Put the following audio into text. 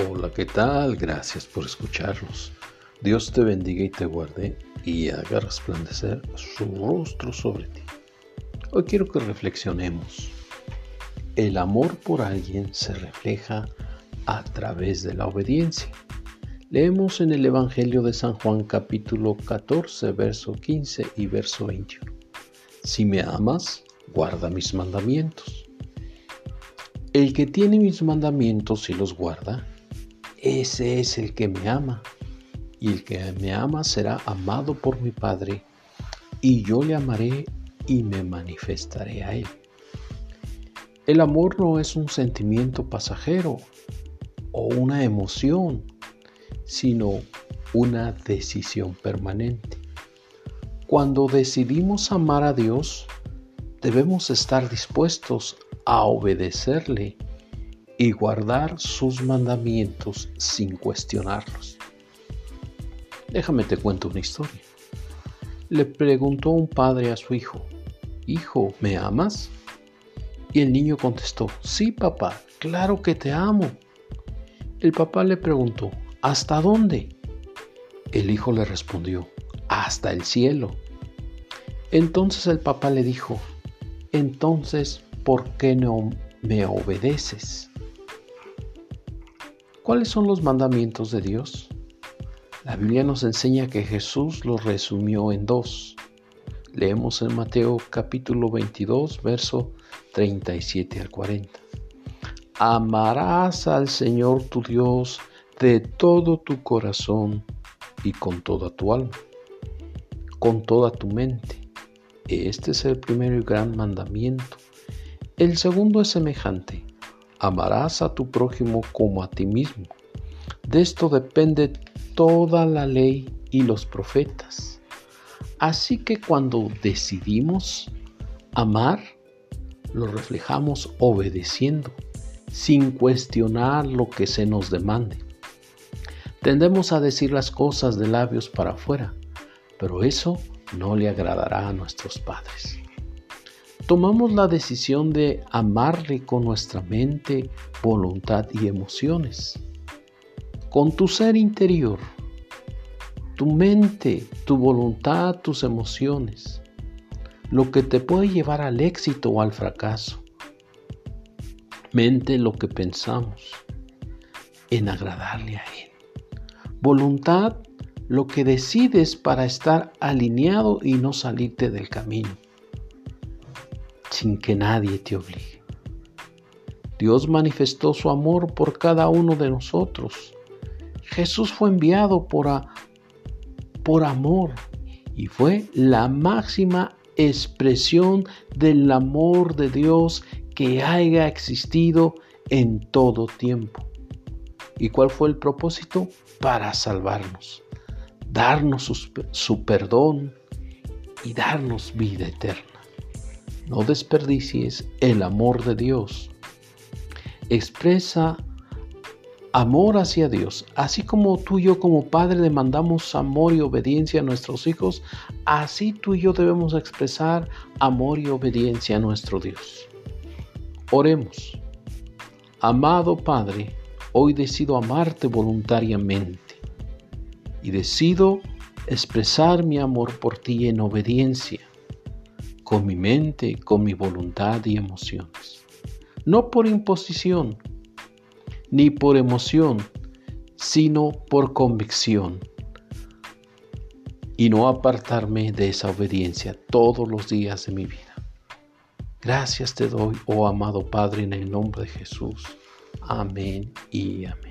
Hola, ¿qué tal? Gracias por escucharnos. Dios te bendiga y te guarde y haga resplandecer su rostro sobre ti. Hoy quiero que reflexionemos. El amor por alguien se refleja a través de la obediencia. Leemos en el Evangelio de San Juan capítulo 14, verso 15 y verso 21. Si me amas, guarda mis mandamientos. El que tiene mis mandamientos y los guarda, ese es el que me ama. Y el que me ama será amado por mi Padre, y yo le amaré y me manifestaré a él. El amor no es un sentimiento pasajero o una emoción, sino una decisión permanente. Cuando decidimos amar a Dios, debemos estar dispuestos a obedecerle y guardar sus mandamientos sin cuestionarlos. Déjame te cuento una historia. Le preguntó un padre a su hijo, Hijo, ¿me amas? Y el niño contestó, Sí, papá, claro que te amo. El papá le preguntó, ¿hasta dónde? El hijo le respondió, hasta el cielo. Entonces el papá le dijo, entonces, ¿por qué no me obedeces? ¿Cuáles son los mandamientos de Dios? La Biblia nos enseña que Jesús los resumió en dos. Leemos en Mateo capítulo 22, verso 37 al 40. Amarás al Señor tu Dios de todo tu corazón y con toda tu alma, con toda tu mente. Este es el primero y gran mandamiento. El segundo es semejante amarás a tu prójimo como a ti mismo. De esto depende toda la ley y los profetas. Así que cuando decidimos amar, lo reflejamos obedeciendo, sin cuestionar lo que se nos demande. Tendemos a decir las cosas de labios para afuera, pero eso no le agradará a nuestros padres tomamos la decisión de amarle con nuestra mente, voluntad y emociones. Con tu ser interior, tu mente, tu voluntad, tus emociones, lo que te puede llevar al éxito o al fracaso. Mente, lo que pensamos en agradarle a Él. Voluntad, lo que decides para estar alineado y no salirte del camino sin que nadie te obligue. Dios manifestó su amor por cada uno de nosotros. Jesús fue enviado por, por amor y fue la máxima expresión del amor de Dios que haya existido en todo tiempo. ¿Y cuál fue el propósito? Para salvarnos, darnos su, su perdón y darnos vida eterna. No desperdicies el amor de Dios. Expresa amor hacia Dios. Así como tú y yo como padre demandamos amor y obediencia a nuestros hijos, así tú y yo debemos expresar amor y obediencia a nuestro Dios. Oremos. Amado Padre, hoy decido amarte voluntariamente y decido expresar mi amor por ti en obediencia con mi mente, con mi voluntad y emociones. No por imposición, ni por emoción, sino por convicción. Y no apartarme de esa obediencia todos los días de mi vida. Gracias te doy, oh amado Padre, en el nombre de Jesús. Amén y amén.